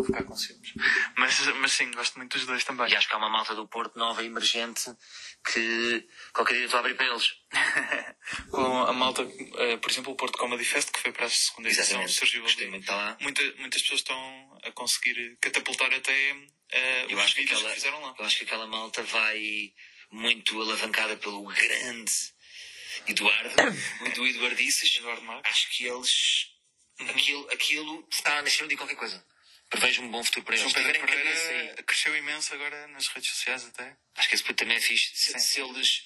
vou ficar com ciúmes. Mas, mas sim, gosto muito dos dois também. E acho que há uma malta do Porto nova, emergente, que qualquer dia estou a abrir para eles. com a malta, uh, por exemplo, o Porto Comedy Fest, que foi para a segunda edição, surgiu de lá. Muita, muitas pessoas estão a conseguir catapultar até uh, eu os acho que, aquela, que fizeram lá. Eu acho que aquela malta vai muito alavancada pelo grande Eduardo, do Eduardices. Eduardo Acho que eles. Uhum. Aquilo, aquilo está a nascer de qualquer coisa. Prevejo um bom futuro para eles. João Pedro Pereira cresceu imenso agora nas redes sociais até. Acho que esse também é fixe. Se, se, eles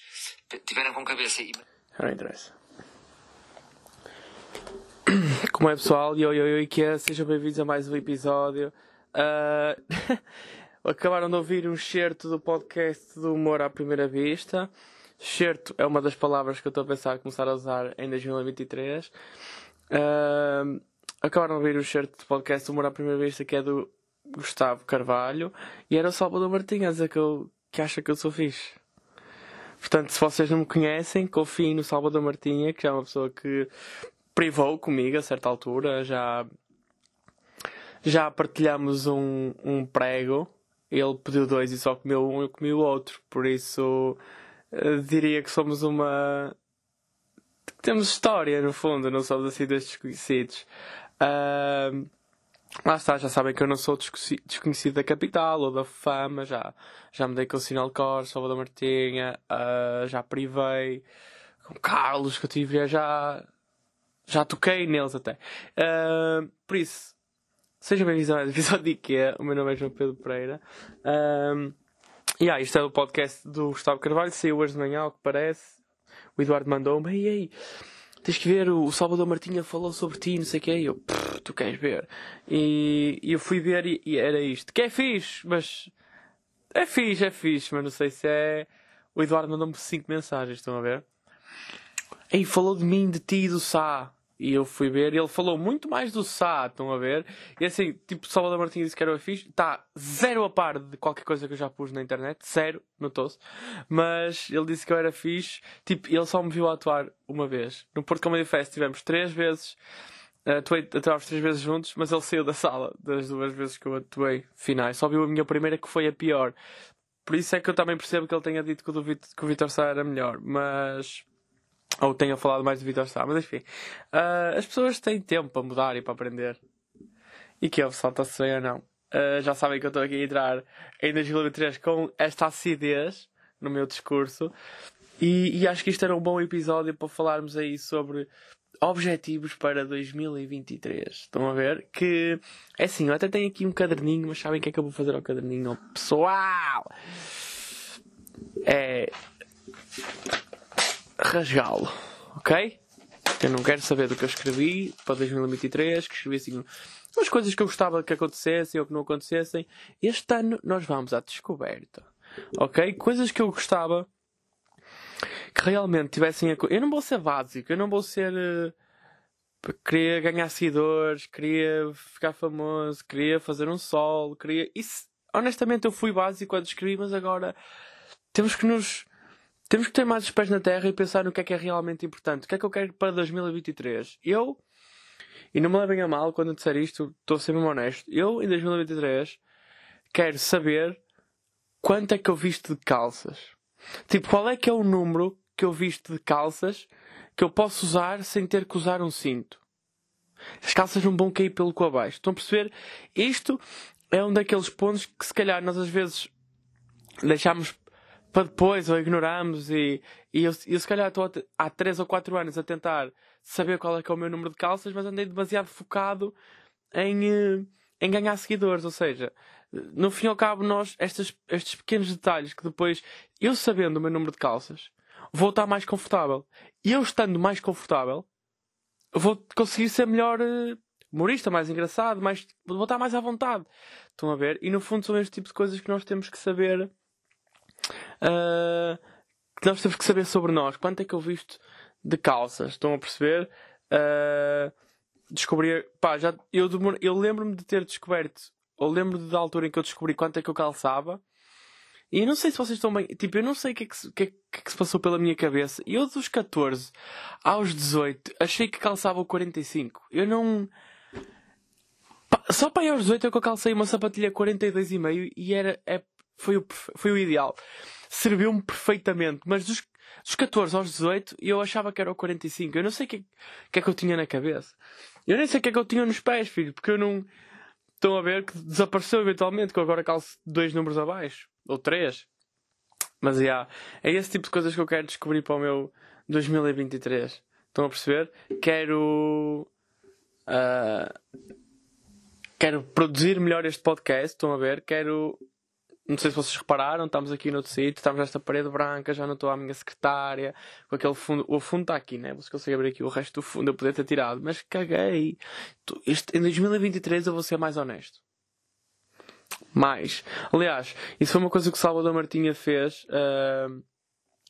tiveram com cabeça e... Não interessa. Como é pessoal? Yo, yo, yo, Ikea, sejam bem-vindos a mais um episódio. Uh... Acabaram de ouvir um certo do podcast do Humor à Primeira Vista. Certo é uma das palavras que eu estou a pensar a começar a usar em 2023. Uh, acabaram de ouvir o certo do podcast Humor à Primeira Vista, que é do Gustavo Carvalho. E era o Salvador Martins a que, eu, que acha que eu sou fixe. Portanto, se vocês não me conhecem, confiem no Salvador Martinha, que é uma pessoa que privou comigo a certa altura. Já, já partilhamos um, um prego ele pediu dois e só comeu um, eu comi o outro. Por isso, uh, diria que somos uma. Temos história, no fundo, não somos assim dois desconhecidos. Uh, lá está, já sabem que eu não sou desconhecido da capital ou da fama, já, já me dei com o Sinal Cor, Salvador Martinha, uh, já privei com Carlos, que eu tive, já, já toquei neles até. Uh, por isso, Sejam bem-vindos a mais um episódio de IKEA. O meu nome é João Pedro Pereira. E yeah, isto é o podcast do Gustavo Carvalho. Saiu hoje de manhã, ao que parece. O Eduardo mandou-me: Ei, ei, tens que ver, o Salvador Martinha falou sobre ti, não sei o que. E eu, tu queres ver? E, e eu fui ver e, e, era isto. Que é fixe, mas. É fixe, é fixe, mas não sei se é. O Eduardo mandou-me 5 mensagens, estão a ver? Ei, falou de mim, de ti e do Sá. E eu fui ver, ele falou muito mais do Sá, estão a ver? E assim, tipo, Salvador Martins disse que era fixe, está zero a par de qualquer coisa que eu já pus na internet, zero, notou-se. Mas ele disse que eu era fixe, tipo, ele só me viu atuar uma vez. No Porto Comedy Fest tivemos três vezes, atuei, atuámos três vezes juntos, mas ele saiu da sala das duas vezes que eu atuei finais. Só viu a minha primeira que foi a pior. Por isso é que eu também percebo que ele tenha dito que o, que o Vitor Sá era melhor, mas ou tenha falado mais do Vitor Sá, mas enfim. Uh, as pessoas têm tempo para mudar e para aprender. E que eu salta-se bem ou não. Uh, já sabem que eu estou aqui a entrar em 2003 com esta acidez no meu discurso. E, e, acho que isto era um bom episódio para falarmos aí sobre objetivos para 2023. Estão a ver? Que é assim, eu até tenho aqui um caderninho, mas sabem o que é que eu vou fazer ao caderninho? Pessoal! É rasgá-lo, ok? Eu não quero saber do que eu escrevi para 2023, que escrevi assim umas coisas que eu gostava que acontecessem ou que não acontecessem. Este ano nós vamos à descoberta, ok? Coisas que eu gostava que realmente tivessem a... Eu não vou ser básico, eu não vou ser. Uh... Queria ganhar seguidores, queria ficar famoso, queria fazer um sol, queria. Isso, honestamente, eu fui básico quando escrevi, mas agora temos que nos temos que ter mais os pés na terra e pensar no que é que é realmente importante. O que é que eu quero para 2023? Eu, e não me levem a mal quando eu disser isto, estou mesmo honesto. Eu, em 2023, quero saber quanto é que eu visto de calças. Tipo, qual é que é o número que eu visto de calças que eu posso usar sem ter que usar um cinto? As calças não vão cair pelo cu abaixo. Estão a perceber? Isto é um daqueles pontos que se calhar nós às vezes deixamos para depois ou ignoramos e, e eu, eu se calhar estou há 3 ou 4 anos a tentar saber qual é que é o meu número de calças, mas andei demasiado focado em, eh, em ganhar seguidores, ou seja, no fim e ao cabo nós, estes, estes pequenos detalhes que depois, eu sabendo o meu número de calças, vou estar mais confortável. E eu estando mais confortável, vou conseguir ser melhor eh, humorista, mais engraçado, mais, vou estar mais à vontade. Estão a ver? E no fundo são este tipo de coisas que nós temos que saber uh, que nós temos que saber sobre nós. Quanto é que eu visto de calças? Estão a perceber? Uh, descobri, pá, já, eu, eu lembro-me de ter descoberto, ou lembro da altura em que eu descobri quanto é que eu calçava. E não sei se vocês estão bem. Tipo, eu não sei o que, é que, é, que, é que se passou pela minha cabeça. Eu, dos 14 aos 18, achei que calçava o 45. Eu não. Só para aí aos 18 é que eu calcei uma sapatilha 42,5 e era, é, foi, o, foi o ideal. Serviu-me perfeitamente, mas dos, dos 14 aos 18 eu achava que era o 45. Eu não sei o que, que é que eu tinha na cabeça. Eu nem sei o que é que eu tinha nos pés, filho, porque eu não. Estão a ver que desapareceu eventualmente, que eu agora calço dois números abaixo. Ou três. Mas yeah, é esse tipo de coisas que eu quero descobrir para o meu 2023. Estão a perceber? Quero. Uh, quero produzir melhor este podcast. Estão a ver? Quero. Não sei se vocês repararam, estamos aqui no outro sítio, estamos nesta parede branca, já não estou à minha secretária, com aquele fundo. O fundo está aqui, né? Você consegue abrir aqui o resto do fundo, eu poderia ter tirado, mas caguei. Este, em 2023 eu vou ser mais honesto. Mais. Aliás, isso foi uma coisa que o Salvador Martinha fez. Uh,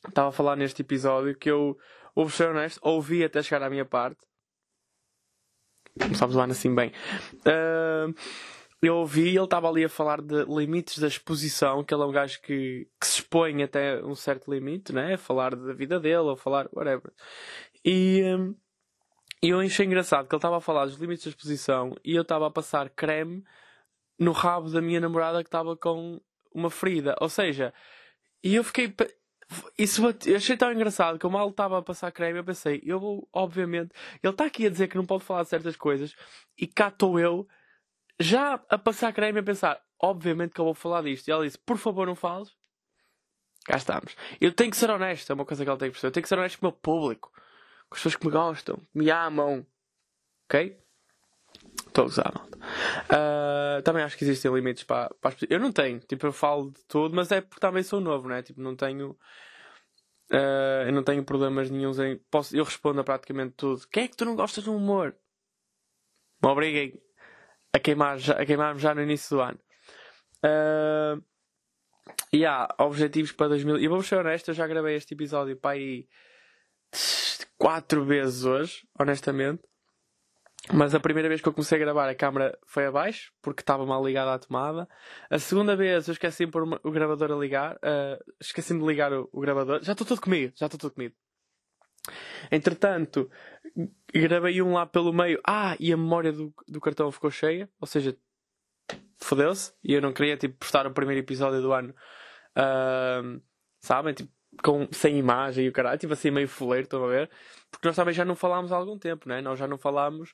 estava a falar neste episódio que eu, vou ser honesto, ouvi até chegar à minha parte. Começámos lá assim bem. Uh, eu ouvi, ele estava ali a falar de limites da exposição, que ele é um gajo que, que se expõe até um certo limite, né? A falar da vida dele, ou falar whatever. E um, eu achei engraçado que ele estava a falar dos limites da exposição e eu estava a passar creme no rabo da minha namorada que estava com uma ferida. Ou seja, e eu fiquei. Isso eu achei tão engraçado que eu mal estava a passar creme. Eu pensei, eu vou, obviamente. Ele está aqui a dizer que não pode falar de certas coisas e cá estou eu já a passar creme a pensar, obviamente que eu vou falar disto. E ela disse, por favor, não fales. Cá estamos. Eu tenho que ser honesto, é uma coisa que ela tem que perceber. Eu tenho que ser honesto com o meu público, com as pessoas que me gostam, que me amam. Ok? Estou a usar, malta. Uh, também acho que existem limites para, para as Eu não tenho, tipo, eu falo de tudo, mas é porque também sou novo, né? Tipo, não tenho. Uh, eu não tenho problemas nenhums em. Posso, eu respondo a praticamente tudo. Quem é que tu não gostas do humor? Me obriguem a queimar já, a queimar já no início do ano. Uh, e há objetivos para 2000. E vou ser honesto, eu já gravei este episódio para aí quatro vezes hoje, honestamente. Mas a primeira vez que eu comecei a gravar a câmera foi abaixo, porque estava mal ligada à tomada. A segunda vez eu esqueci de pôr o gravador a ligar. Uh, esqueci-me de ligar o, o gravador. Já estou tudo comigo, já estou tudo comigo. Entretanto, gravei um lá pelo meio. Ah, e a memória do, do cartão ficou cheia. Ou seja, fodeu-se. E eu não queria, tipo, postar o primeiro episódio do ano. Uh, sabem? Tipo, com, sem imagem e o caralho. Tipo assim, meio fuleiro, estão a ver? Porque nós também já não falámos há algum tempo, né? Nós já não falámos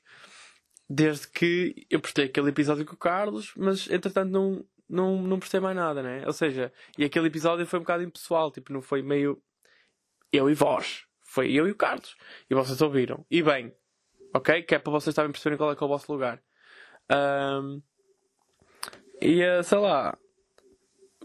desde que eu postei aquele episódio com o Carlos, mas entretanto não, não, não postei mais nada, né? Ou seja, e aquele episódio foi um bocado impessoal, tipo, não foi meio eu e vós. Foi eu e o Carlos. E vocês ouviram. E bem, ok? Que é para vocês também perceberem qual é que é o vosso lugar. Um, e uh, sei lá.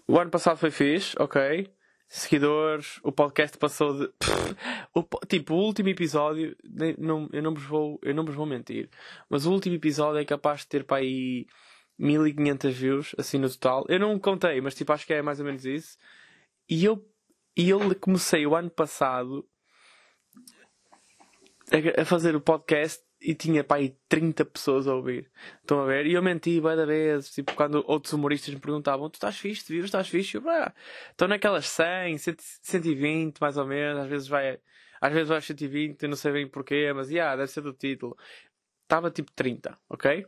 O ano passado foi fixe, ok? Seguidores, o podcast passou de. o, tipo, o último episódio, não, eu, não vos vou, eu não vos vou mentir, mas o último episódio é capaz de ter para aí 1500 views, assim no total. Eu não contei, mas tipo, acho que é mais ou menos isso. E eu, e eu comecei o ano passado a, fazer o podcast e tinha pá, aí 30 pessoas a ouvir. Estão a ver? E eu menti várias vezes, tipo, quando outros humoristas me perguntavam: Tu estás fixe, vives, estás fixe? Eu, pá, estou naquelas 100, 120 mais ou menos, às vezes vai. Às vezes vai a 120, eu não sei bem porquê, mas yeah, deve ser do título. Estava tipo 30, ok?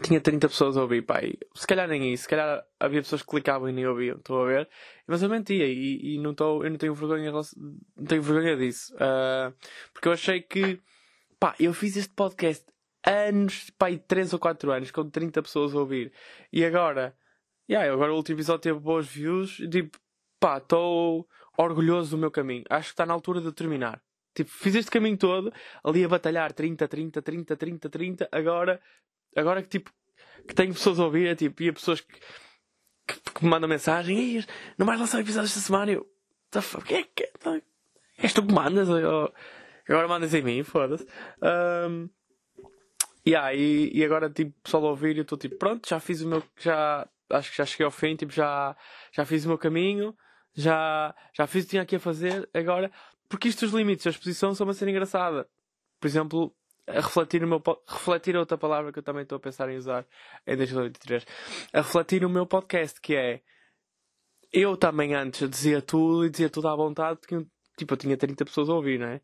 Tinha 30 pessoas a ouvir, pá, se calhar nem isso, se calhar havia pessoas que clicavam e nem ouviam, estou a ver, mas eu mentia e, e não tô, eu não tenho vergonha, não tenho vergonha disso, uh, porque eu achei que, pá, eu fiz este podcast anos, pá, 3 ou 4 anos, com 30 pessoas a ouvir, e agora, yeah, agora o último episódio teve boas views, tipo, pá, estou orgulhoso do meu caminho, acho que está na altura de terminar. Tipo, fiz este caminho todo, ali a batalhar 30, 30, 30, 30, 30, agora agora que tipo que tenho pessoas a ouvir, é, tipo, e há pessoas que, que, que, me mandam mensagem, não vais lançar episódio esta semana, eu, the fuck, que é que és tu que mandas? Agora mandas em mim, foda-se. Um, yeah, e, e agora tipo, pessoal a ouvir, eu estou tipo, pronto, já fiz o meu, já, acho que já cheguei ao fim, tipo, já, já fiz o meu caminho, já, já fiz o que tinha aqui a fazer, agora, porque isto os limites da exposição são uma cena engraçada. Por exemplo, a refletir no meu refletir outra palavra que eu também estou a pensar em usar em 2023 a refletir no meu podcast que é eu também antes dizia tudo e dizia tudo à vontade porque tipo eu tinha 30 pessoas a ouvir não é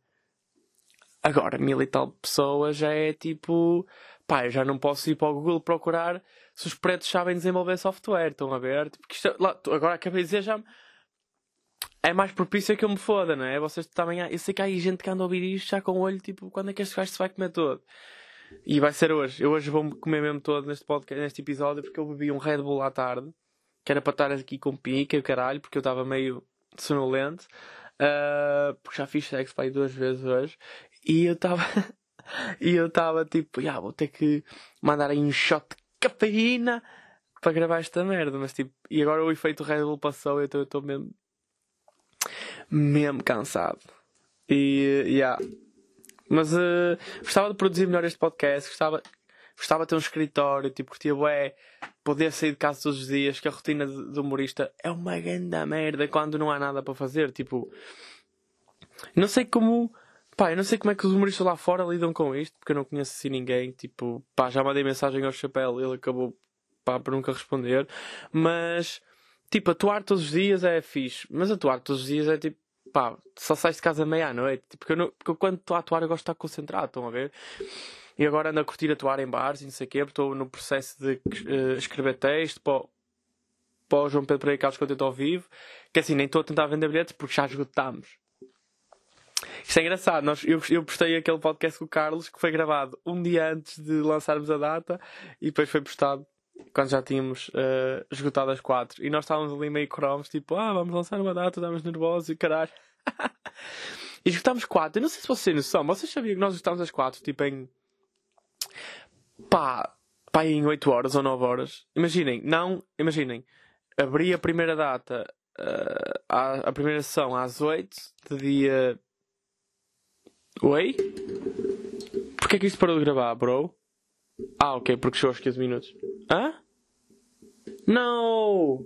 agora mil e tal pessoas já é tipo pá, eu já não posso ir para o Google procurar se os pretos sabem desenvolver software. Estão a ver? Tipo, isto, lá, agora acabei de dizer já. É mais propício que eu me foda, não é? Vocês também. Eu sei que há aí gente que anda a ouvir isto já com o olho, tipo, quando é que este gajo se vai comer todo? E vai ser hoje. Eu hoje vou-me comer mesmo todo neste podcast, neste episódio, porque eu bebi um Red Bull à tarde, que era para estar aqui com pica e o caralho, porque eu estava meio sonolento. Uh, porque já fiz sexo para aí duas vezes hoje. E eu estava. e eu estava tipo, yeah, vou ter que mandar aí um shot de cafeína para gravar esta merda. Mas tipo, e agora o efeito Red Bull passou, então eu estou mesmo. Mesmo cansado. E, yeah. Mas uh, gostava de produzir melhor este podcast, gostava, gostava de ter um escritório, tipo, curtia bué, poder sair de casa todos os dias, que a rotina do humorista é uma grande merda quando não há nada para fazer, tipo... Não sei como... Pá, eu não sei como é que os humoristas lá fora lidam com isto, porque eu não conheço assim ninguém, tipo... Pá, já mandei mensagem ao Chapéu, ele acabou, pá, por nunca responder, mas... Tipo, atuar todos os dias é fixe, mas atuar todos os dias é tipo pá, só sais de casa meia-noite. Tipo, porque, eu porque eu, quando estou a atuar eu gosto de estar concentrado, estão a ver? E agora ando a curtir atuar em bares e não sei o quê, estou no processo de uh, escrever texto para, para o João Pedro Pereira Carlos Contento ao vivo, que assim, nem estou a tentar vender bilhetes porque já esgotámos. Isto é engraçado, nós, eu, eu postei aquele podcast com o Carlos que foi gravado um dia antes de lançarmos a data e depois foi postado quando já tínhamos uh, esgotado as quatro. E nós estávamos ali meio cromos, tipo, ah, vamos lançar uma data, estávamos nervosos e caralho. e esgotámos quatro. Eu não sei se vocês têm noção, vocês sabiam que nós esgotámos as quatro, tipo em. pá, pá, em 8 horas ou 9 horas. Imaginem, não, imaginem, abri a primeira data, uh, a, a primeira sessão às 8 de dia. Oi? Porquê é que isto parou de gravar, bro? Ah, ok, porque chegou aos 15 minutos. Hã? Não!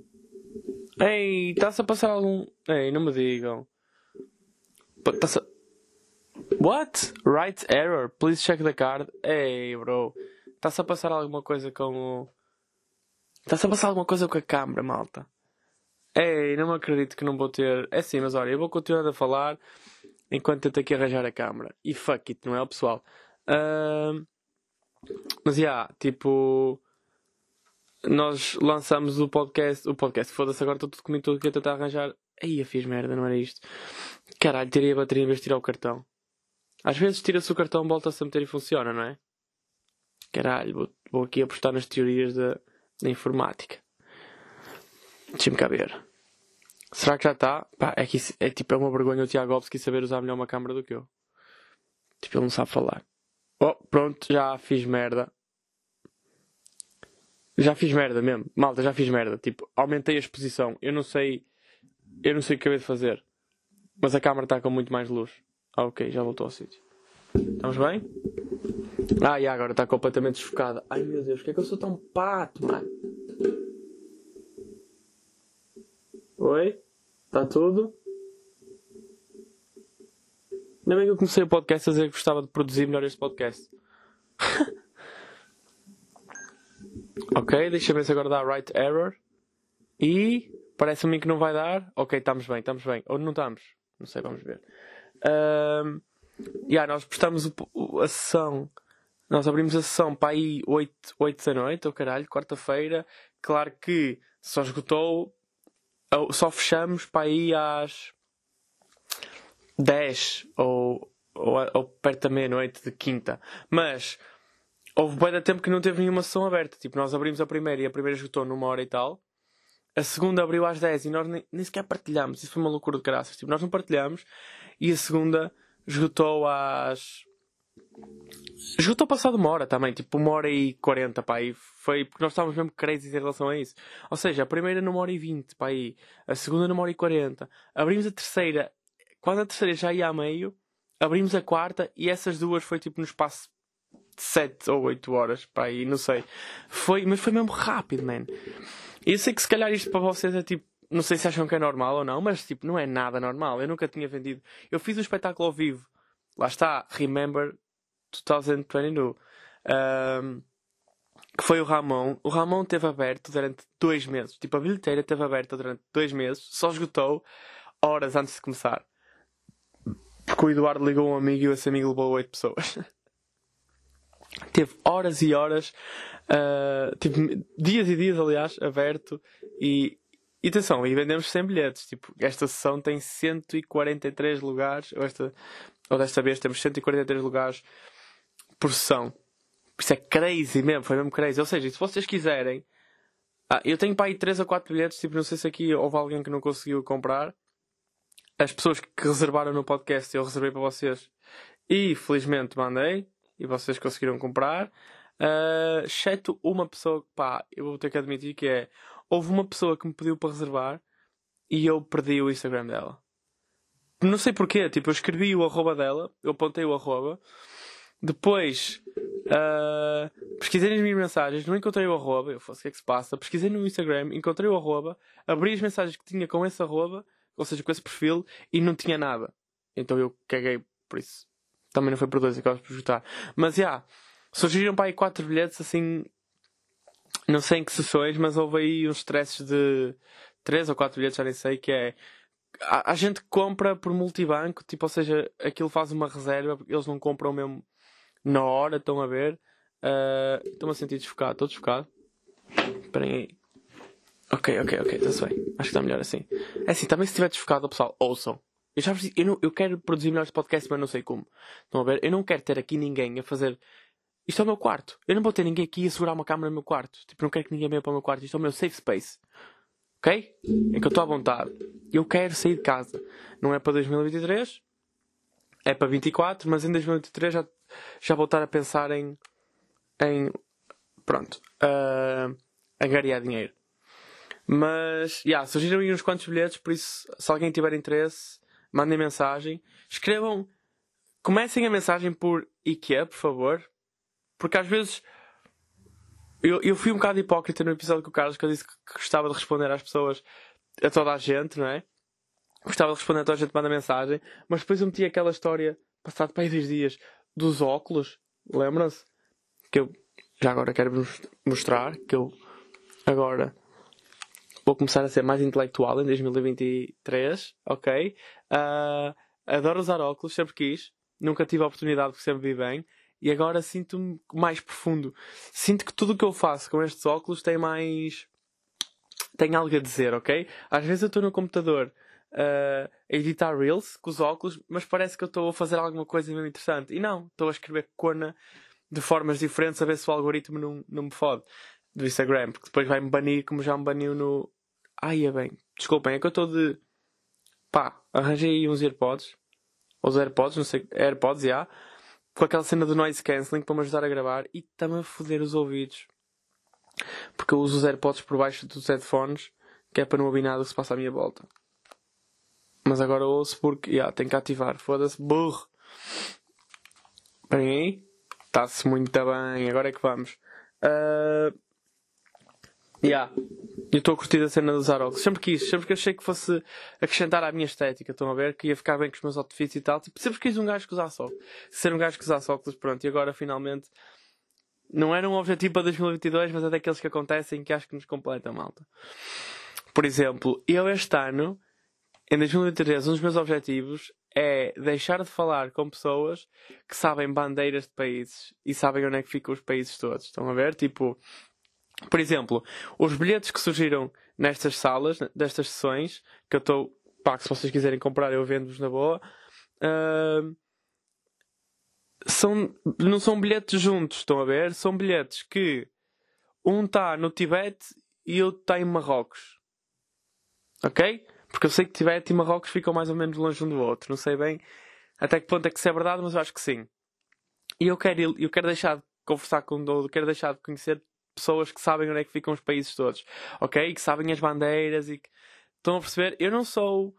Ei, está-se a passar algum. Ei, não me digam. Está-se a... What? Right error. Please check the card. Ei, bro. Está-se a passar alguma coisa com o. Está-se a passar alguma coisa com a câmera, malta. Ei, não me acredito que não vou ter. É sim, mas olha, eu vou continuar a falar enquanto tento aqui arranjar a câmera. E fuck it, não é, pessoal? Uh... Mas já, yeah, tipo. Nós lançamos o podcast. O podcast, foda-se, agora estou tudo comigo, tudo que eu tentar arranjar. Aí eu fiz merda, não era isto. Caralho, tirei a bateria em vez de tirar o cartão. Às vezes tira-se o cartão, volta-se a meter e funciona, não é? Caralho, vou, vou aqui apostar nas teorias da, da informática. Deixa-me cá ver. Será que já está? Pá, é que isso, é tipo é uma vergonha o Tiago Alves saber usar melhor uma câmera do que eu. Tipo, ele não sabe falar. Oh, pronto, já fiz merda. Já fiz merda mesmo. Malta, já fiz merda. Tipo, aumentei a exposição. Eu não sei. Eu não sei o que acabei de fazer. Mas a câmera está com muito mais luz. Ah, ok, já voltou ao sítio. Estamos bem? Ah, e agora está completamente desfocada. Ai meu Deus, que é que eu sou tão pato, mano? Oi? Está tudo? Ainda bem que eu comecei o podcast a dizer que gostava de produzir melhor este podcast. ok, deixa ver se agora dá right error. E parece-me que não vai dar. Ok, estamos bem, estamos bem. Ou não estamos? Não sei, vamos ver. Um, yeah, nós prestamos o, a sessão. Nós abrimos a sessão para aí 8, 8 da noite, ou oh, caralho, quarta-feira. Claro que só esgotou. Só fechamos para aí às 10 ou, ou, ou perto da meia-noite de quinta. Mas houve bem tempo que não teve nenhuma sessão aberta. Tipo, nós abrimos a primeira e a primeira esgotou numa hora e tal. A segunda abriu às 10 e nós nem, nem sequer partilhamos. Isso foi uma loucura de graças. Tipo, nós não partilhamos. E a segunda esgotou às. Esgotou passado uma hora também, tipo uma hora e quarenta, pá, e foi porque nós estávamos mesmo crazy em relação a isso. Ou seja, a primeira numa hora e vinte, pá, aí, a segunda numa hora e quarenta, abrimos a terceira quando a terceira já ia a meio, abrimos a quarta e essas duas foi tipo no espaço de 7 ou 8 horas, pá, e não sei. Foi, mas foi mesmo rápido, man. Eu sei que se calhar isto para vocês é tipo, não sei se acham que é normal ou não, mas tipo, não é nada normal. Eu nunca tinha vendido. Eu fiz um espetáculo ao vivo. Lá está, Remember 2022. Um, que foi o Ramon. O Ramon teve aberto durante dois meses. Tipo, a bilheteira teve aberta durante dois meses. Só esgotou horas antes de começar. Porque o Eduardo ligou um amigo e esse amigo levou oito pessoas. teve horas e horas, uh, teve dias e dias, aliás, aberto e, e atenção, e vendemos 100 bilhetes. Tipo, esta sessão tem 143 lugares, ou, esta, ou desta vez temos 143 lugares por sessão. Isso é crazy mesmo, foi mesmo crazy. Ou seja, se vocês quiserem, ah, eu tenho para aí 3 ou 4 bilhetes, tipo, não sei se aqui houve alguém que não conseguiu comprar. As pessoas que reservaram no podcast, eu reservei para vocês e felizmente mandei e vocês conseguiram comprar. Uh, exceto uma pessoa, pá, eu vou ter que admitir que é. Houve uma pessoa que me pediu para reservar e eu perdi o Instagram dela. Não sei porquê, tipo, eu escrevi o arroba dela, eu apontei o arroba. Depois uh, pesquisei nas minhas mensagens, não encontrei o arroba, eu fosse o que é que se passa. Pesquisei no Instagram, encontrei o arroba, abri as mensagens que tinha com esse arroba, ou seja, com esse perfil, e não tinha nada. Então eu caguei por isso. Também não foi por dois, acabas por escutar. Mas já, yeah, surgiram para aí quatro bilhetes assim. Não sei em que sessões, mas houve aí uns stresses de três ou quatro bilhetes, já nem sei, que é. A, a gente compra por multibanco, tipo, ou seja, aquilo faz uma reserva, eles não compram mesmo na hora, estão a ver. Uh, Estou-me a sentir desfocado, estou desfocado. Esperem aí. Ok, ok, ok, está-se bem. Acho que está melhor assim. É assim, também se estiver desfocado, pessoal, ouçam. Eu já eu, não, eu quero produzir melhores podcasts, mas não sei como. Estão a ver? Eu não quero ter aqui ninguém a fazer. Isto é o meu quarto. Eu não vou ter ninguém aqui a segurar uma câmera no meu quarto. Tipo, não quero que ninguém venha para o meu quarto. Isto é o meu safe space. Ok? É que eu estou à vontade. Eu quero sair de casa. Não é para 2023. É para 24, mas em 2023 já, já vou estar a pensar em. em. Pronto. Uh, angariar dinheiro. Mas, yeah, surgiram aí uns quantos bilhetes, por isso, se alguém tiver interesse, mandem mensagem. Escrevam, comecem a mensagem por IKEA, por favor. Porque às vezes eu, eu fui um bocado hipócrita no episódio com o Carlos que eu disse que gostava de responder às pessoas, a toda a gente, não é? Gostava de responder a toda a gente manda mensagem, mas depois eu meti aquela história, passado para aí dois dias, dos óculos, lembram-se? Que eu já agora quero mostrar que eu agora vou começar a ser mais intelectual em 2023, ok? Uh, adoro usar óculos, sempre quis. Nunca tive a oportunidade porque sempre vi bem. E agora sinto-me mais profundo. Sinto que tudo o que eu faço com estes óculos tem mais. tem algo a dizer, ok? Às vezes eu estou no computador uh, a editar Reels com os óculos, mas parece que eu estou a fazer alguma coisa mesmo interessante. E não, estou a escrever corna de formas diferentes a ver se o algoritmo não, não me fode do Instagram, porque depois vai-me banir como já me baniu no. Ai, é bem. Desculpem, é que eu estou de. Pá, arranjei uns AirPods. Ou os AirPods, não sei. AirPods, já. Com aquela cena do noise cancelling para me ajudar a gravar e está-me a foder os ouvidos. Porque eu uso os AirPods por baixo dos headphones, que é para não ouvir nada que se passa à minha volta. Mas agora ouço porque, já, tenho que ativar. Foda-se, burro. Esperem aí. Está-se muito bem. Agora é que vamos. Uh, Yeah. Eu estou a curtir a cena dos óculos. Sempre quis, sempre que achei que fosse acrescentar à minha estética, estão a ver? Que ia ficar bem com os meus outfits e tal. Tipo, sempre quis um gajo que usasse óculos. Ser um gajo que usasse óculos, pronto. E agora finalmente. Não era um objetivo para 2022, mas é daqueles que acontecem que acho que nos completa, malta. Por exemplo, eu este ano, em 2023, um dos meus objetivos é deixar de falar com pessoas que sabem bandeiras de países e sabem onde é que ficam os países todos. Estão a ver? Tipo, por exemplo, os bilhetes que surgiram nestas salas, destas sessões, que eu estou. Pá, que se vocês quiserem comprar, eu vendo-vos na boa. Uh, são, não são bilhetes juntos, estão a ver? São bilhetes que um está no Tibete e outro está em Marrocos. Ok? Porque eu sei que Tibete e Marrocos ficam mais ou menos longe um do outro. Não sei bem até que ponto é que isso é verdade, mas eu acho que sim. E eu quero, eu quero deixar de conversar com o Dodo, quero deixar de conhecer pessoas que sabem onde é que ficam os países todos, ok? Que sabem as bandeiras e que estão a perceber. Eu não sou.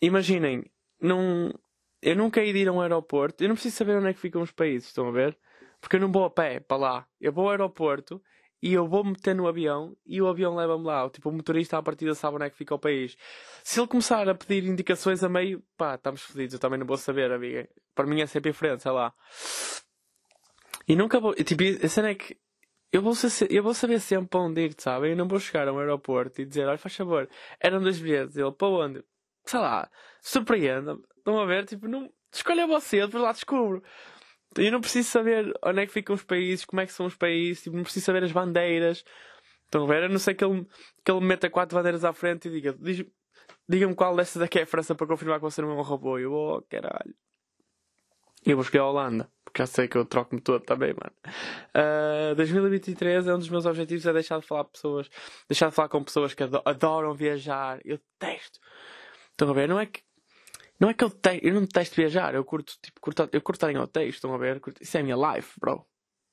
Imaginem, não... eu nunca ia ir a um aeroporto, eu não preciso saber onde é que ficam os países, estão a ver? Porque eu não vou a pé para lá. Eu vou ao aeroporto e eu vou meter no avião e o avião leva-me lá. Tipo, o motorista à partida sabe onde é que fica o país. Se ele começar a pedir indicações a meio, pá, estamos fodidos. Eu também não vou saber, amiga. Para mim é sempre em frente, sei lá. E nunca vou. Tipo, a cena é que eu vou, ser, eu vou saber sempre para onde ir, sabe? Eu não vou chegar a um aeroporto e dizer, olha, faz favor, eram dois bilhetes. Ele, para onde? Sei lá, surpreenda. Estão a ver? Tipo, não... escolha você, depois lá descubro. Eu não preciso saber onde é que ficam os países, como é que são os países, tipo, não preciso saber as bandeiras. Estão a ver? A não sei que ele, que ele meta quatro bandeiras à frente e diga: diga-me qual dessas aqui é a França para confirmar que você não é um robô. Eu, oh, caralho. Eu vou escolher a Holanda, porque já sei que eu troco-me todo também, mano. Uh, ah, 2023 é um dos meus objetivos é deixar de falar pessoas, deixar de falar com pessoas que adoram viajar. Eu detesto. Estão a ver? Não é que não é que eu detesto, eu não detesto viajar, eu curto, tipo, curto, eu curto estar em hotéis, estão a ver? Isso é a minha life, bro.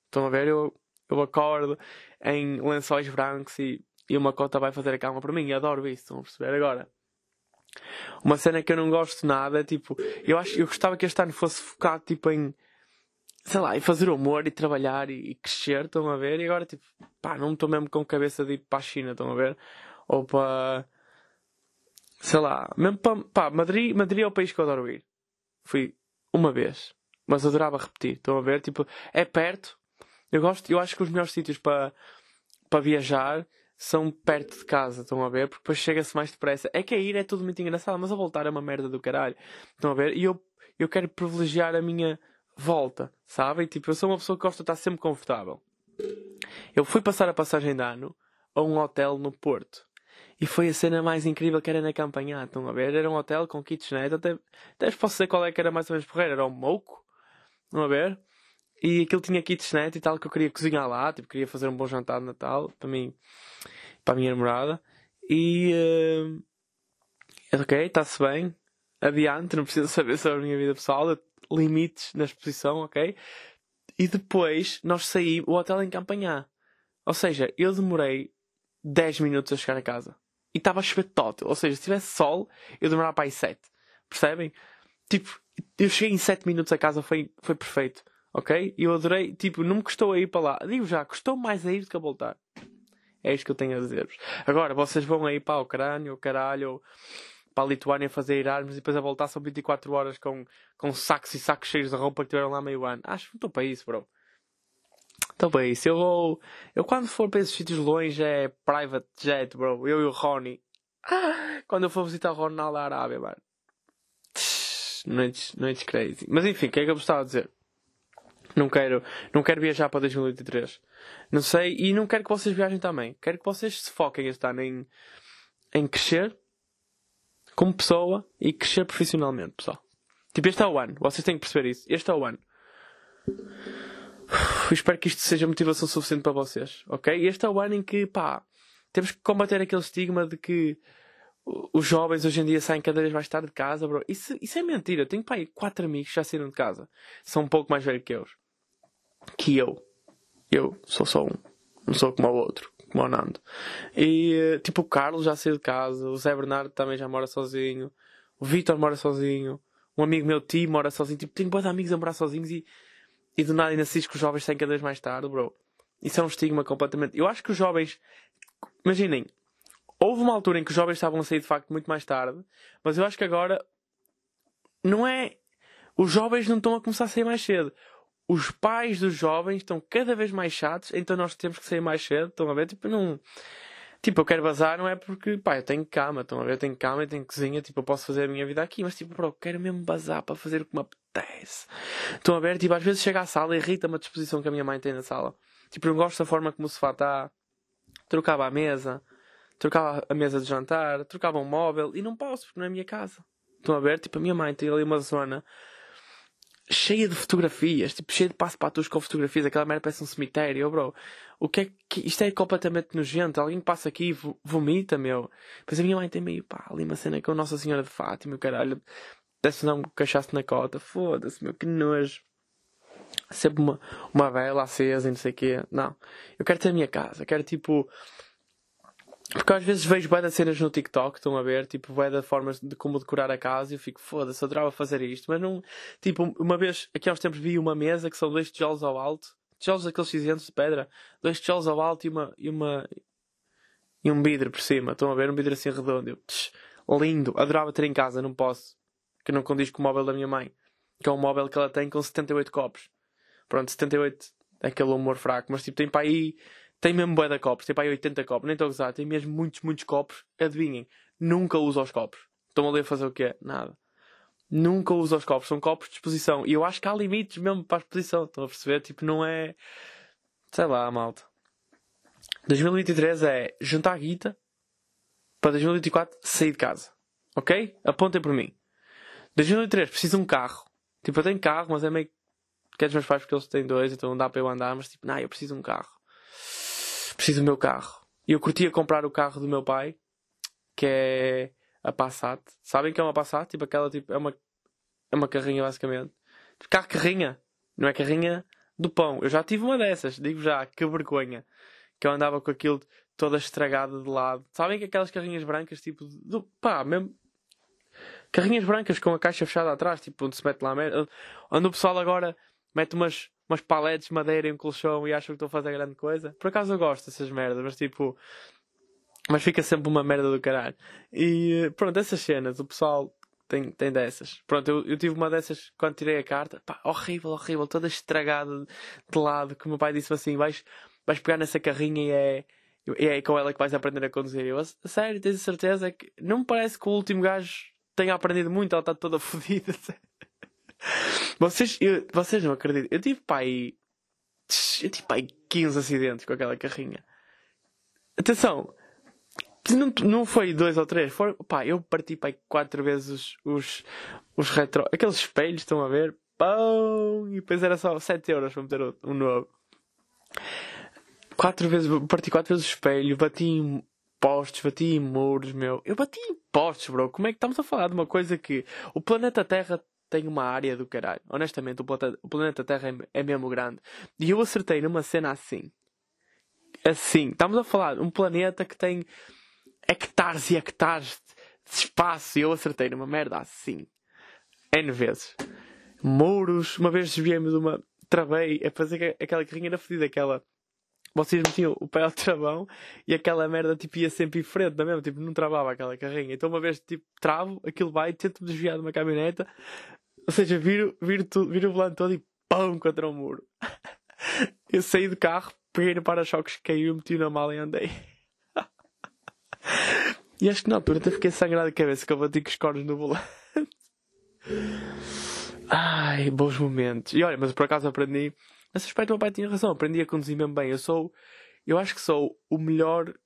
Estão a ver? Eu, eu acordo em lençóis brancos e, e uma cota vai fazer a cama para mim. E adoro isso, estão a perceber? Agora, uma cena que eu não gosto nada, tipo, eu acho eu gostava que este ano fosse focado tipo em sei lá, em fazer humor e trabalhar e, e crescer, estão a ver? E agora tipo, pá, não estou mesmo com cabeça de ir para a China, estão a ver? Ou para sei lá, mesmo para pá, Madrid, Madrid é o país que eu adoro ir. Fui uma vez, mas adorava repetir, estão a ver? Tipo, é perto. Eu gosto, eu acho que os melhores sítios para para viajar são perto de casa, estão a ver? Porque depois chega-se mais depressa. É que a ir é tudo muito engraçado, mas a voltar é uma merda do caralho. Estão a ver? E eu, eu quero privilegiar a minha volta, sabem? Tipo, eu sou uma pessoa que gosta de estar sempre confortável. Eu fui passar a passagem de ano a um hotel no Porto. E foi a cena mais incrível que era na campanha, estão a ver? Era um hotel com kitchenette, até, até posso dizer qual é que era mais ou menos porreiro, era um moco, estão a ver? E aquilo tinha kitchenette e tal, que eu queria cozinhar lá, tipo, queria fazer um bom jantar de Natal para mim, para a minha namorada. E. Uh, ok, está-se bem. Adiante, não preciso saber sobre a minha vida pessoal, limites na exposição, ok? E depois nós saímos, o hotel em Campanhã. Ou seja, eu demorei 10 minutos a chegar a casa. E estava a chover tótil. Ou seja, se tivesse sol, eu demorava para aí 7. Percebem? Tipo, eu cheguei em 7 minutos a casa, foi, foi perfeito. Ok? Eu adorei, tipo, não me custou a ir para lá. Digo já, custou mais a ir do que a voltar. É isto que eu tenho a dizer-vos. Agora, vocês vão aí para o Ucrânia, o caralho, para a Lituânia fazer Erasmus e depois a voltar são 24 horas com, com sacos e sacos cheios de roupa que tiveram lá meio ano. Acho que não estou para isso, bro. Estou para isso. Eu vou. Eu quando for para esses sítios longe é private jet, bro. Eu e o Ronnie. Quando eu for visitar o Ronaldo na Arábia, mano. Noites, noites crazy. Mas enfim, o que é que eu de dizer? Não quero, não quero viajar para 2023. Não sei, e não quero que vocês viajem também. Quero que vocês se foquem este ano em, em crescer como pessoa e crescer profissionalmente, pessoal. Tipo, este é o ano. Vocês têm que perceber isso. Este é o ano. Uf, espero que isto seja motivação suficiente para vocês, ok? Este é o ano em que, pá, temos que combater aquele estigma de que os jovens hoje em dia saem cada vez mais tarde de casa, bro. Isso, isso é mentira. Eu tenho, pá, quatro amigos que já saíram de casa. São um pouco mais velhos que eu que eu. Eu sou só um. Não sou como o outro, como o Nando. E tipo, o Carlos já saiu de casa, o Zé Bernardo também já mora sozinho, o Vitor mora sozinho, um amigo meu, Ti, mora sozinho. Tipo, tenho boas amigos a morar sozinhos e, e do nada ainda assistes que os jovens saem cada vez mais tarde, bro. Isso é um estigma completamente. Eu acho que os jovens. Imaginem, houve uma altura em que os jovens estavam a sair de facto muito mais tarde, mas eu acho que agora não é. Os jovens não estão a começar a sair mais cedo os pais dos jovens estão cada vez mais chatos, então nós temos que sair mais cedo. Estão a ver? Tipo, não. Tipo, eu quero bazar, não é porque, pá, eu tenho cama, estão a ver? Eu tenho cama, eu tenho cozinha, tipo, eu posso fazer a minha vida aqui, mas tipo, bro, eu quero mesmo bazar para fazer o que me apetece. Estão a ver? Tipo, às vezes chega à sala e irrita-me a disposição que a minha mãe tem na sala. Tipo, eu não gosto da forma como o sofá está. Trocava a mesa, trocava a mesa de jantar, trocava um móvel e não posso porque não é a minha casa. Estão a ver? Tipo, a minha mãe tem ali uma zona cheia de fotografias, tipo, cheia de passo patos com fotografias, aquela merda parece um cemitério, oh, bro. O que é que. Isto é completamente nojento. Alguém passa aqui e vomita, meu. Pois a minha mãe tem meio, pá, ali uma cena com Nossa Senhora de Fátima, caralho. Desce não cachaço na cota, foda-se, meu, que nojo. Sempre uma, uma vela acesa e não sei o quê. Não. Eu quero ter a minha casa, quero tipo porque às vezes vejo bué cenas no TikTok, estão a ver, tipo, bué de formas de como decorar a casa e eu fico, foda-se, adorava fazer isto. Mas não, tipo, uma vez, aqui há tempos vi uma mesa que são dois tijolos ao alto, tijolos aqueles cinzentos de pedra, dois tijolos ao alto e uma, e uma, e um vidro por cima, estão a ver, um vidro assim redondo. Eu, tch, lindo, adorava ter em casa, não posso, que não condiz com o móvel da minha mãe, que é um móvel que ela tem com 78 copos. Pronto, 78 é aquele humor fraco, mas tipo, tem para aí tem mesmo bué de copos, tem para aí 80 copos, nem estou a usar, tem mesmo muitos, muitos copos. Adivinhem, nunca uso os copos. Estão ali a fazer o quê? Nada. Nunca uso os copos, são copos de exposição. E eu acho que há limites mesmo para a exposição, estão a perceber? Tipo, não é. Sei lá, malta. 2023 é juntar guita para 2024 sair de casa. Ok? Apontem por mim. 2023 preciso de um carro. Tipo, eu tenho carro, mas é meio que é dos meus pais porque eles têm dois, então não dá para eu andar, mas tipo, não, eu preciso de um carro. Preciso do meu carro. E eu curtia comprar o carro do meu pai, que é a Passat. Sabem que é uma Passat? Tipo, aquela tipo, é uma, é uma carrinha basicamente. Tipo, carro carrinha. Não é carrinha do pão. Eu já tive uma dessas, digo já, que vergonha. Que eu andava com aquilo toda estragada de lado. Sabem que aquelas carrinhas brancas, tipo, do, pá, mesmo. Carrinhas brancas com a caixa fechada atrás, tipo, onde se mete lá merda. Onde o pessoal agora mete umas, umas paletes de madeira em um colchão e acham que estou a fazer grande coisa. Por acaso eu gosto dessas merdas, mas tipo. Mas fica sempre uma merda do caralho. E pronto, essas cenas, o pessoal tem, tem dessas. Pronto, eu, eu tive uma dessas quando tirei a carta. Pá, horrível, horrível, toda estragada de lado. Que o meu pai disse assim: vais, vais pegar nessa carrinha e é. E é com ela que vais aprender a conduzir. Eu, a sério, tens a certeza que não me parece que o último gajo tenha aprendido muito, ela está toda fodida. Vocês, eu, vocês não acreditam. Eu tive pai. Eu tive pai 15 acidentes com aquela carrinha. Atenção! Não, não foi dois ou três, foi, pá, eu parti pai quatro vezes os, os, os retro. Aqueles espelhos, estão a ver? Pão! E depois era só 7 euros para meter um novo. Quatro vezes, parti quatro vezes o espelho, bati em postes, bati em muros, meu. Eu bati em postes, bro. Como é que estamos a falar de uma coisa que o planeta Terra tem uma área do caralho. Honestamente, o planeta, o planeta Terra é, é mesmo grande. E eu acertei numa cena assim. Assim. Estamos a falar de um planeta que tem hectares e hectares de espaço. E eu acertei numa merda assim. N vezes. Muros. Uma vez desviei-me de uma. Travei a fazer aquela carrinha era fedida, aquela vocês metiam o pé ao travão e aquela merda tipo, ia sempre em frente, não é mesmo? Tipo, não travava aquela carrinha. Então uma vez tipo, travo, aquilo vai, tento desviar de uma caminhoneta, ou seja, viro, viro, tudo, viro o volante todo e pão contra o muro. Eu saí do carro, peguei no para-choques, caiu, meti na mala e andei. e acho que na altura até fiquei sangrado de cabeça que eu bati com os cornos no volante. Ai, bons momentos. E olha, mas por acaso aprendi Nesse aspecto, o meu pai tinha razão. Aprendi a conduzir mesmo bem. Eu sou. Eu acho que sou o melhor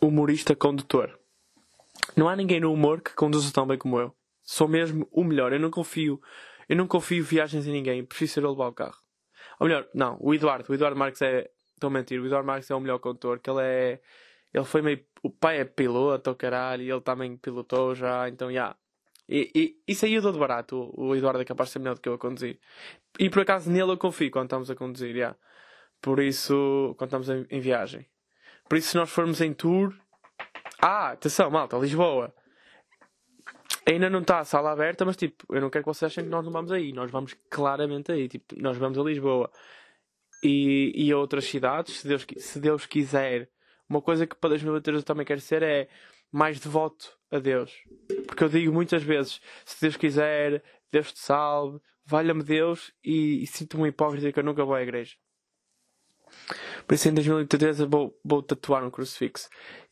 humorista condutor. Não há ninguém no humor que conduza tão bem como eu. Sou mesmo o melhor. Eu não confio. Eu não confio viagens em ninguém. Prefiro ser eu levar o carro. Ou melhor, não. O Eduardo. O Eduardo Marques é. Estou a mentir. O Eduardo Marques é o melhor condutor. Que ele é. Ele foi meio. O pai é piloto, caralho. E ele também pilotou já. Então, já. Yeah. E, e isso aí eu dou de barato. O, Eduardo é capaz de ser melhor do que eu a conduzir. E por acaso nele eu confio quando estamos a conduzir, yeah. Por isso, quando estamos em, em viagem. Por isso, se nós formos em tour. Ah, atenção, malta, Lisboa. Ainda não está a sala aberta, mas tipo, eu não quero que vocês achem que nós não vamos aí. Nós vamos claramente aí. Tipo, nós vamos a Lisboa e, e a outras cidades, se Deus, se Deus quiser. Uma coisa que para 2023 eu também quero ser é mais devoto a Deus. Porque eu digo muitas vezes: se Deus quiser, Deus te salve, valha-me Deus, e, e sinto-me hipócrita que eu nunca vou à igreja. Por isso em 2023 eu vou, vou tatuar um crucifixo.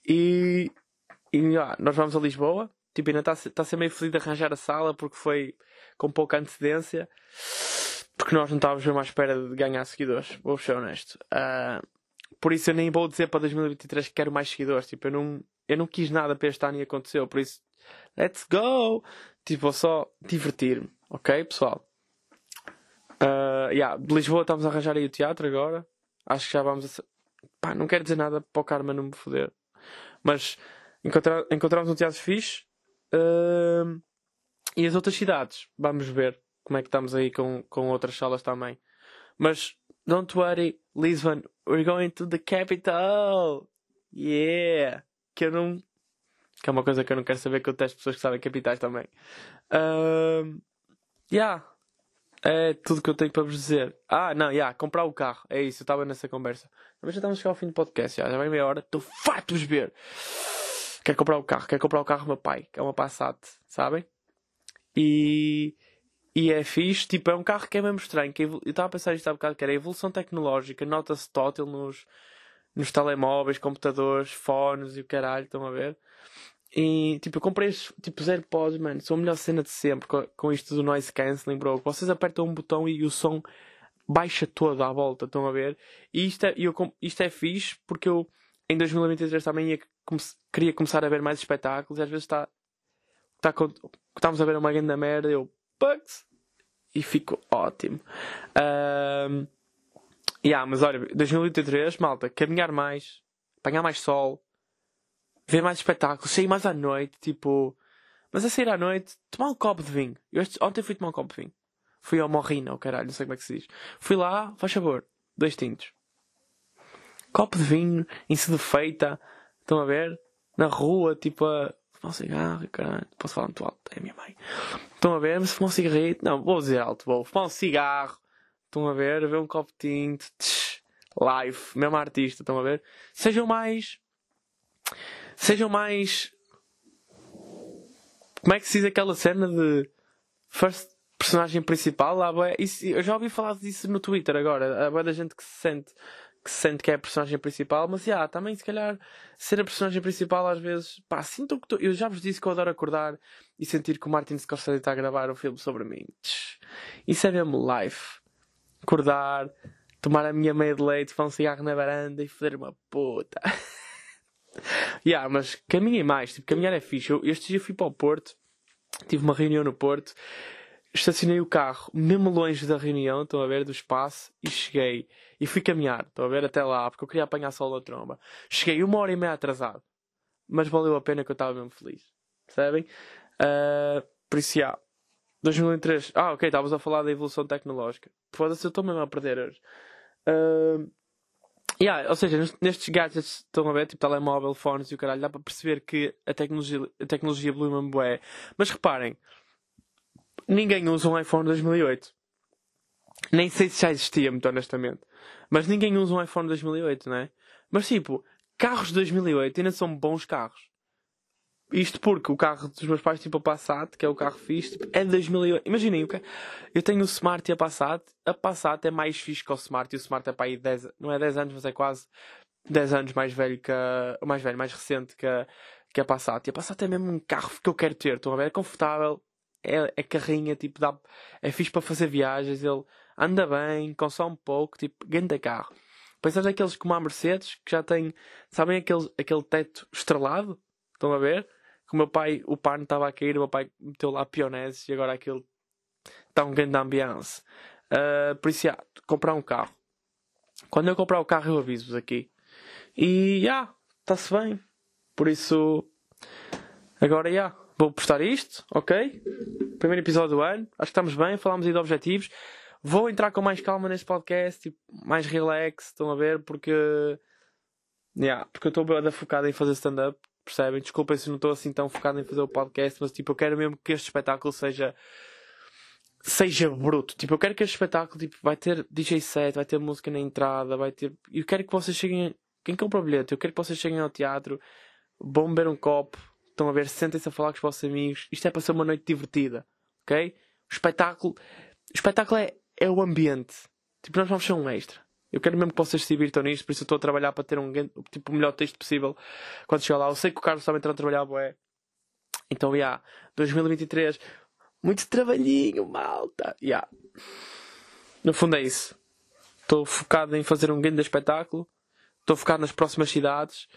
E, e ah, nós vamos a Lisboa. Tipo, ainda está tá a ser meio feliz de arranjar a sala porque foi com pouca antecedência. Porque nós não estávamos mesmo à espera de ganhar seguidores. Vou ser honesto. Uh, por isso eu nem vou dizer para 2023 que quero mais seguidores. Tipo, eu não, eu não quis nada para este ano e aconteceu. Por isso, let's go! Tipo, vou só divertir-me. Ok, pessoal? Uh, yeah, de Lisboa estamos a arranjar aí o teatro agora. Acho que já vamos a. Pá, não quero dizer nada para o Karma não me foder. Mas encontrar, encontramos um teatro fixe. Uh, e as outras cidades. Vamos ver como é que estamos aí com, com outras salas também. Mas don't worry, Lisbon, we're going to the capital! Yeah! Que eu não. Que é uma coisa que eu não quero saber, que eu testo pessoas que sabem capitais também. Uh, yeah. É tudo que eu tenho para vos dizer. Ah, não, yeah, comprar o carro. É isso, eu estava nessa conversa. Mas já estamos a chegar ao fim do podcast, já, já meia hora. Estou farto de vos ver. Quero comprar o carro. Quero comprar o carro do meu pai, que é uma Passat, sabem? E, e é fixe. Tipo, é um carro que é mesmo estranho. Que eu estava a pensar isto há bocado, que era a evolução tecnológica. Nota-se tótil nos nos telemóveis, computadores, fones e o caralho, estão a ver? E tipo, eu comprei estes tipo zero pods, mano. São a melhor cena de sempre com, com isto do noise cancelling, bro. Vocês apertam um botão e o som baixa todo à volta, estão a ver? E isto é, eu, isto é fixe porque eu em 2023 também ia, queria começar a ver mais espetáculos e às vezes está. Tá, estamos a ver uma grande merda eu. Bugs! E fico ótimo. Um, yeah, mas olha, 2023, malta, caminhar mais, apanhar mais sol, ver mais espetáculos, sair mais à noite, tipo. Mas a sair à noite, tomar um copo de vinho. Eu este, ontem fui tomar um copo de vinho. Fui ao Morrina, ou caralho, não sei como é que se diz. Fui lá, faz favor, dois tintos. Copo de vinho, em feita, estão a ver? Na rua, tipo a. Fumar um cigarro, caralho, posso falar muito alto, é a minha mãe. Estão a ver? Mas fumar um cigarrito, não, vou dizer alto, vou fumar um cigarro, estão a ver? Ver um copo de tinto, tch, live, mesmo artista, estão a ver? Sejam mais sejam mais. Como é que se diz aquela cena de first personagem principal? Lá, isso, eu já ouvi falar disso no Twitter agora. Há da gente que se sente que se sente que é a personagem principal, mas yeah, também se calhar ser a personagem principal às vezes, pá, sinto que tô, eu já vos disse que eu adoro acordar e sentir que o Martin Scorsese está a gravar um filme sobre mim. Isso é mesmo life. Acordar, tomar a minha meia de leite, fazer um cigarro na varanda e foder uma puta. yeah, mas caminhei mais, tipo, caminhar é fixe. Eu, este dia fui para o Porto, tive uma reunião no Porto, estacionei o carro mesmo longe da reunião, estão a ver, do espaço, e cheguei. E fui caminhar, estão a ver, até lá, porque eu queria apanhar sol da tromba. Cheguei uma hora e meia atrasado, mas valeu a pena que eu estava mesmo feliz. Percebem? Uh, por isso, yeah. 2003. Ah, ok, estavas a falar da evolução tecnológica. Foda-se, eu estou mesmo a perder hoje. Uh, Yeah, ou seja, nestes gadgets estão a ver, tipo telemóvel, fones e o caralho, dá para perceber que a tecnologia, a tecnologia mesmo bué. Mas reparem, ninguém usa um iPhone 2008. Nem sei se já existia, muito honestamente. Mas ninguém usa um iPhone 2008, não é? Mas tipo, carros de 2008 ainda são bons carros. Isto porque o carro dos meus pais, tipo a Passat, que é o carro fixe, tipo, é de 2008. Imaginem, eu tenho o Smart e a Passat. A Passat é mais fixe que o Smart e o Smart é para aí 10, não é 10 anos, mas é quase 10 anos mais velho que a, mais velho, mais recente que a, que a Passat. E a Passat é mesmo um carro que eu quero ter, estão a ver? É confortável, é, é carrinha, tipo, dá, é fixe para fazer viagens, ele anda bem, consome pouco, tipo, grande carro. Pensas daqueles como a Mercedes, que já tem, sabem aquele, aquele teto estrelado? Estão a ver? Que o meu pai, o pano estava a cair, o meu pai meteu lá pioneses e agora aquilo está um grande ambiance. Uh, por isso, yeah, comprar um carro. Quando eu comprar o carro, eu aviso-vos aqui. E, já, yeah, está-se bem. Por isso, agora, já, yeah, vou postar isto, ok? Primeiro episódio do ano. Acho que estamos bem, falámos aí de objetivos. Vou entrar com mais calma neste podcast, tipo, mais relax, estão a ver? Porque, yeah, porque eu estou bem focado em fazer stand-up percebem? Desculpem se não estou assim tão focado em fazer o podcast, mas tipo, eu quero mesmo que este espetáculo seja seja bruto. Tipo, eu quero que este espetáculo tipo, vai ter DJ set, vai ter música na entrada, vai ter. Eu quero que vocês cheguem. Quem compra o bilhete? Eu quero que vocês cheguem ao teatro, vão beber um copo, estão a ver, sentem-se a falar com os vossos amigos. Isto é para ser uma noite divertida, ok? O espetáculo. O espetáculo é, é o ambiente. Tipo, nós vamos ser um extra. Eu quero mesmo que vocês se divirtam nisto, por isso eu estou a trabalhar para ter um tipo, o melhor texto possível quando chegar lá. Eu sei que o Carlos também está a trabalhar, boé. Então, já, yeah, 2023, muito trabalhinho, malta. Yeah. No fundo é isso. Estou focado em fazer um grande espetáculo. Estou focado nas próximas cidades.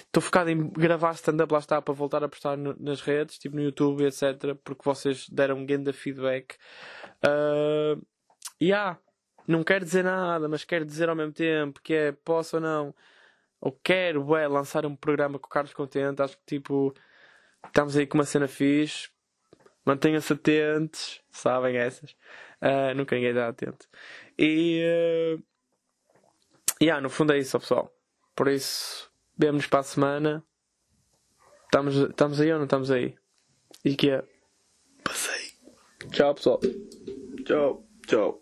Estou focado em gravar stand-up, lá está, para voltar a postar no, nas redes, tipo no YouTube, etc. Porque vocês deram um grande feedback. Uh, yeah não quero dizer nada, mas quero dizer ao mesmo tempo que é posso ou não, ou quero é, lançar um programa com o Carlos Contente. Acho que tipo estamos aí com uma cena fixe. Mantenham-se atentos, sabem essas. Uh, nunca ninguém está atento. E uh, yeah, no fundo é isso, pessoal. Por isso, vemos para a semana. Estamos, estamos aí ou não estamos aí? E que é? Passei. Tchau, pessoal. Tchau. Tchau.